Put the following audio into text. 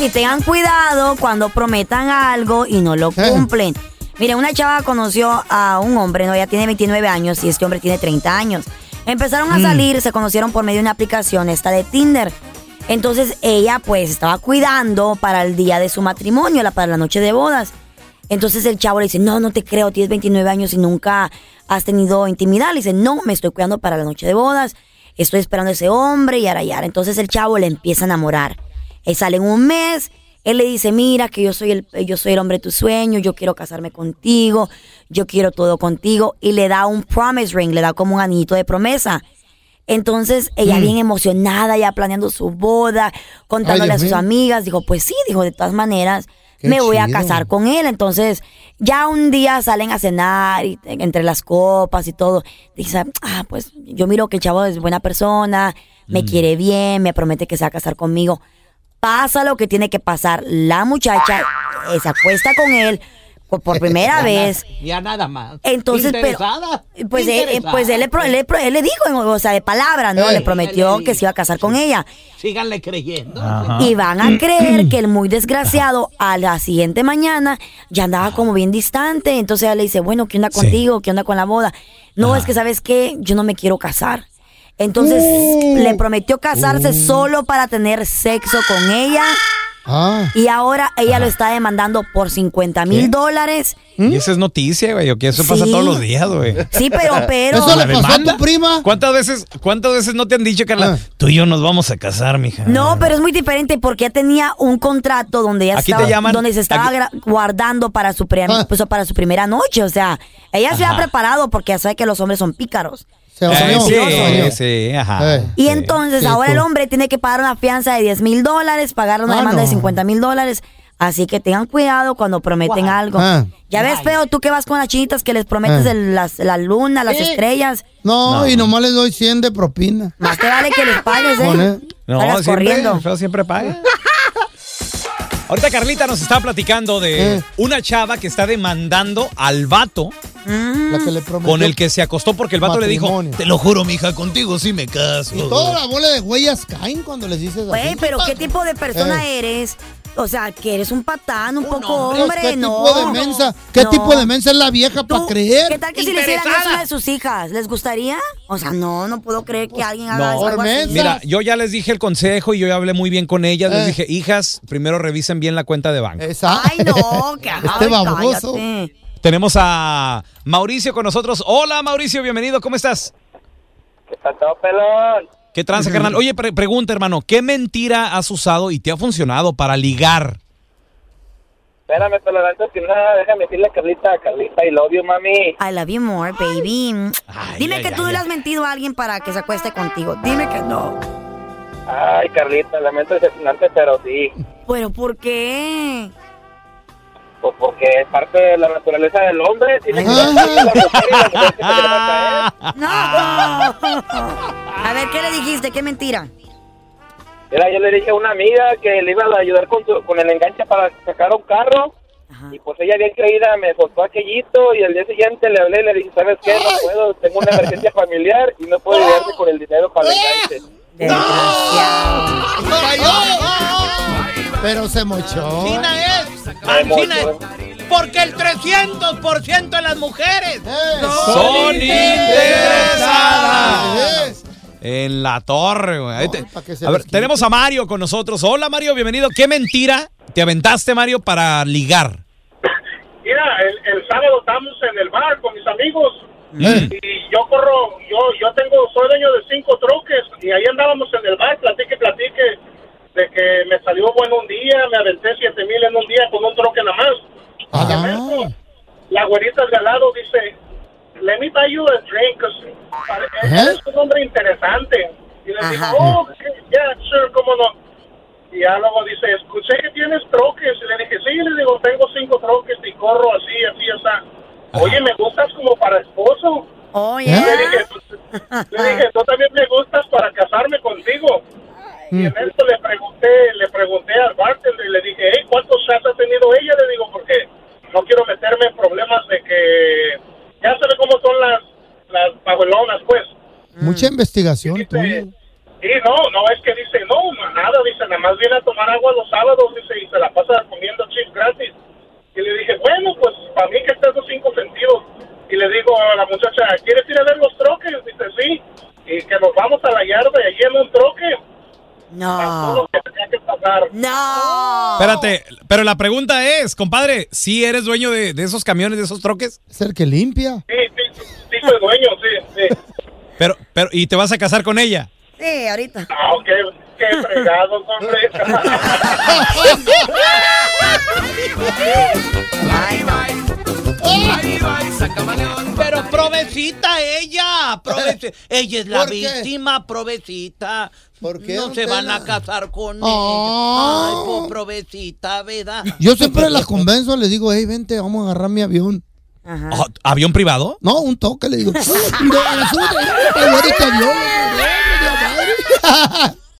y tengan cuidado cuando prometan algo y no lo cumplen. Mire, una chava conoció a un hombre, no, ella tiene 29 años y este hombre tiene 30 años. Empezaron a Mm. salir, se conocieron por medio de una aplicación, esta de Tinder. Entonces ella pues estaba cuidando para el día de su matrimonio, la, para la noche de bodas. Entonces el chavo le dice, no, no te creo, tienes 29 años y nunca has tenido intimidad. Le dice, no, me estoy cuidando para la noche de bodas, estoy esperando a ese hombre y ara, y ara. Entonces el chavo le empieza a enamorar. Él sale en un mes, él le dice, mira que yo soy el, yo soy el hombre de tu sueño, yo quiero casarme contigo, yo quiero todo contigo. Y le da un promise ring, le da como un anillito de promesa. Entonces ella Mm. bien emocionada, ya planeando su boda, contándole Ay, a sus mío. amigas, dijo, pues sí, dijo, de todas maneras, Qué me voy a casar con él. Entonces, ya un día salen a cenar y, entre las copas y todo. Dice, ah, pues yo miro que el chavo es buena persona, Mm. me quiere bien, me promete que se va a casar conmigo. Pasa lo que tiene que pasar. La muchacha eh, se acuesta con él por, primera Ya vez. na- Ya nada más. Entonces, pero, ¿Interesada? pues, él, eh, pues él, le pro- él le pro- él le dijo, o sea, de palabra, ¿no? Eh, le prometió que se iba a casar con ella. Síganle creyendo. Y van a creer que el muy desgraciado a la siguiente mañana ya andaba como bien distante. Entonces ella le dice, bueno, ¿qué onda contigo? ¿Qué onda con la boda? No, es que sabes qué, yo no me quiero casar. Entonces le prometió casarse solo para tener sexo con ella. Y ahora ella lo está demandando por 50 mil dólares. Y esa es noticia, güey. o que eso pasa todos los días, güey. Sí, pero, pero. ¿Eso le pasó a tu prima? ¿Cuántas veces, ¿Cuántas veces no te han dicho, Carla? Tú y yo nos vamos a casar, mija. No, pero es muy diferente porque ella tenía un contrato donde te estaba, llaman- donde se estaba aquí- guardando para su, pre- pues, para su primera noche. O sea, ella se había preparado porque ya sabe que los hombres son pícaros. Eh, sí, ajá. Y Sí. entonces Sí, ahora el hombre tiene que pagar una fianza de 10 mil dólares, pagar una Ah, demanda de no. 50 mil dólares. Así que tengan cuidado cuando prometen algo. Ah. Ya ves, feo, tú que vas con las chinitas que les prometes Ah. el- las- la luna, las estrellas. No, No. y nomás les doy 100 de propina. Más te vale que les pagues, ¿eh? No, siempre, corriendo. el feo siempre paga. Ahorita Carlita nos está platicando de Eh. una chava que está demandando al vato Mm. La que le prometió. con el que se acostó porque el vato le dijo, te lo juro, mija, contigo sí me caso. Y toda la bola de huellas caen cuando les dices así. Güey, pero ¿qué tipo de persona Eh. eres? O sea, que eres un patán, un, poco hombre, hombre, ¿qué no. tipo de mensa? ¿Qué No. tipo de mensa es la vieja para creer? ¿Qué tal que si le hicieran eso a una de sus hijas? ¿Les gustaría? O sea, no, no puedo creer que alguien haga No, algo así. mira, yo ya les dije el consejo y yo ya hablé muy bien con ellas. Les Eh. dije, hijas, primero revisen bien la cuenta de banco. Ay, no, que Este baboso. Tenemos a Mauricio con nosotros. Hola, Mauricio, bienvenido. ¿Cómo estás? ¿Qué pasó, pelón? ¿Qué tranza, carnal? Oye, pre- pregunta, hermano, ¿qué mentira has usado y te ha funcionado para ligar? Espérame, pelón, antes que nada, déjame decirle a Carlita, Carlita, I love you, mami. I love you more, baby. Dime ay, que tú ay, le has mentido a alguien para que se acueste contigo. Dime que no. Ay, Carlita, lamento decepcionante, pero sí. ¿Pero por qué? Pues porque es parte de la naturaleza del hombre. Tiene que ser la mujer y la mujer que se le va a caer. No. A ver, ¿qué le dijiste? ¿Qué mentira? Mira, yo le dije a una amiga que le iba a ayudar con, su- con el enganche para sacar un carro. Y pues ella bien creída me soltó aquellito y al día siguiente le hablé y le dije, ¿sabes qué? No puedo, tengo una emergencia familiar y no puedo ayudarte con el dinero para el enganche. Pero se mochó. China es. China es. Porque el 300% de las mujeres Son interesadas. En la torre, güey. A ver, tenemos a Mario con nosotros. Hola, Mario, bienvenido. ¿Qué mentira te aventaste, Mario, para ligar? Mira, el, el sábado estamos en el bar con mis amigos Mm. y yo corro, yo yo tengo, soy dueño de cinco troques y ahí andábamos en el bar, platique, platique, de que me salió bueno un día, me aventé siete mil en un día con un troque nada más. De momento, La güerita de al lado dice, let me buy you a drink, pare- eres un hombre interesante. Y le digo, oh, yeah, sure, cómo no. Y ya luego dice, escuché que tienes troques. Y le dije, sí, le digo, tengo cinco troques y corro así, así, así. Oye, me gustas como para esposo. Oye. Le dije, le dije, tú también me gustas para casarme contigo. Y en esto le pregunté, le pregunté al bartender y le dije, hey, ¿cuántos shots ha tenido ella? Le digo, porque no quiero meterme en problemas de que ya sabe cómo son las, las pajuelonas, pues. Mucha investigación tuya. Sí, no, no, es que dice, no, nada, dice, nada más viene a tomar agua los sábados dice, y se la pasa comiendo chips gratis. Y le dije, bueno, pues para mí que estés los cinco sentidos. Y le digo a la muchacha, ¿quieres ir a ver los troques? Dice, sí. Y que nos vamos a la yarda y allí en un troque. Todo No. Pagar. No. Espérate, pero la pregunta es, compadre, ¿sí eres dueño de, de esos camiones, de esos troques? Es el que limpia. Sí, sí, sí, soy dueño, sí, sí. Pero, pero, ¿y te vas a casar con ella? Sí, ahorita. No, qué, qué fregados, hombre. Pero provecita ella, provece- ella es la víctima, provecita. ¿Por qué, No se van a casar con Ah. ella. Ay, pues provecita, ¿verdad? Yo siempre las convenzo, les digo, hey, vente, vamos a agarrar mi avión. Ajá. Oh, ¿Avión privado? No, un toque, le digo.